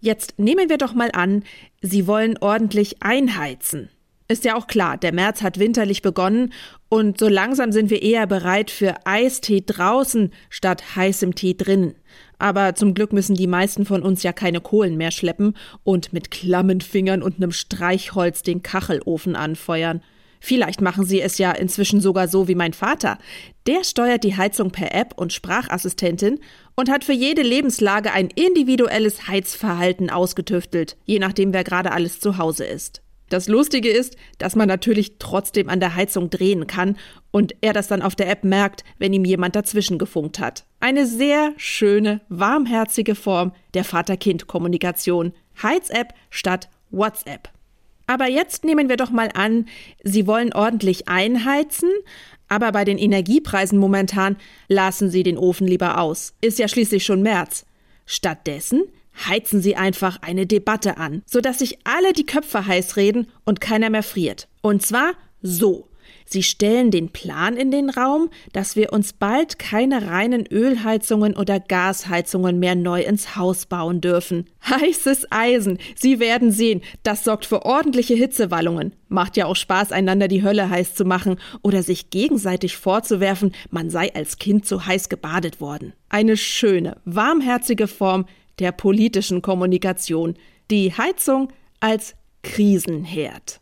Jetzt nehmen wir doch mal an, Sie wollen ordentlich einheizen. Ist ja auch klar, der März hat winterlich begonnen und so langsam sind wir eher bereit für Eistee draußen statt heißem Tee drinnen. Aber zum Glück müssen die meisten von uns ja keine Kohlen mehr schleppen und mit klammen Fingern und nem Streichholz den Kachelofen anfeuern. Vielleicht machen sie es ja inzwischen sogar so wie mein Vater. Der steuert die Heizung per App und Sprachassistentin und hat für jede Lebenslage ein individuelles Heizverhalten ausgetüftelt, je nachdem wer gerade alles zu Hause ist. Das Lustige ist, dass man natürlich trotzdem an der Heizung drehen kann und er das dann auf der App merkt, wenn ihm jemand dazwischen gefunkt hat. Eine sehr schöne, warmherzige Form der Vater-Kind-Kommunikation. Heiz-App statt WhatsApp. Aber jetzt nehmen wir doch mal an, Sie wollen ordentlich einheizen, aber bei den Energiepreisen momentan lassen Sie den Ofen lieber aus. Ist ja schließlich schon März. Stattdessen heizen Sie einfach eine Debatte an, sodass sich alle die Köpfe heiß reden und keiner mehr friert. Und zwar so. Sie stellen den Plan in den Raum, dass wir uns bald keine reinen Ölheizungen oder Gasheizungen mehr neu ins Haus bauen dürfen. Heißes Eisen. Sie werden sehen, das sorgt für ordentliche Hitzewallungen. Macht ja auch Spaß, einander die Hölle heiß zu machen oder sich gegenseitig vorzuwerfen, man sei als Kind zu heiß gebadet worden. Eine schöne, warmherzige Form der politischen Kommunikation. Die Heizung als Krisenherd.